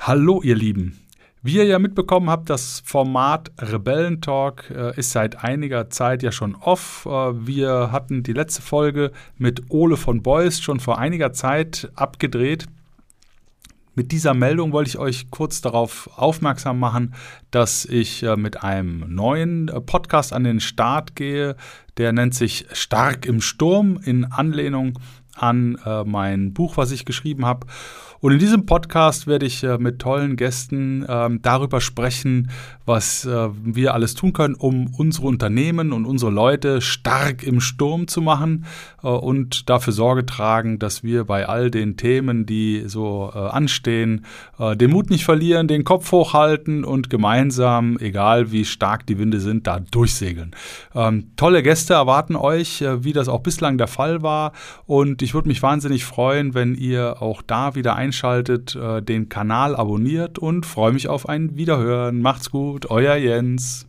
Hallo ihr Lieben. Wie ihr ja mitbekommen habt, das Format Rebellentalk äh, ist seit einiger Zeit ja schon off. Äh, wir hatten die letzte Folge mit Ole von Beuys schon vor einiger Zeit abgedreht. Mit dieser Meldung wollte ich euch kurz darauf aufmerksam machen, dass ich äh, mit einem neuen äh, Podcast an den Start gehe. Der nennt sich Stark im Sturm in Anlehnung an äh, mein Buch, was ich geschrieben habe. Und in diesem Podcast werde ich äh, mit tollen Gästen äh, darüber sprechen, was äh, wir alles tun können, um unsere Unternehmen und unsere Leute stark im Sturm zu machen äh, und dafür Sorge tragen, dass wir bei all den Themen, die so anstehen, den Mut nicht verlieren, den Kopf hochhalten und gemeinsam, egal wie stark die Winde sind, da durchsegeln. Ähm, tolle Gäste erwarten euch, wie das auch bislang der Fall war. Und ich würde mich wahnsinnig freuen, wenn ihr auch da wieder ein einschaltet, äh, den Kanal abonniert und freue mich auf ein Wiederhören. Macht's gut, euer Jens.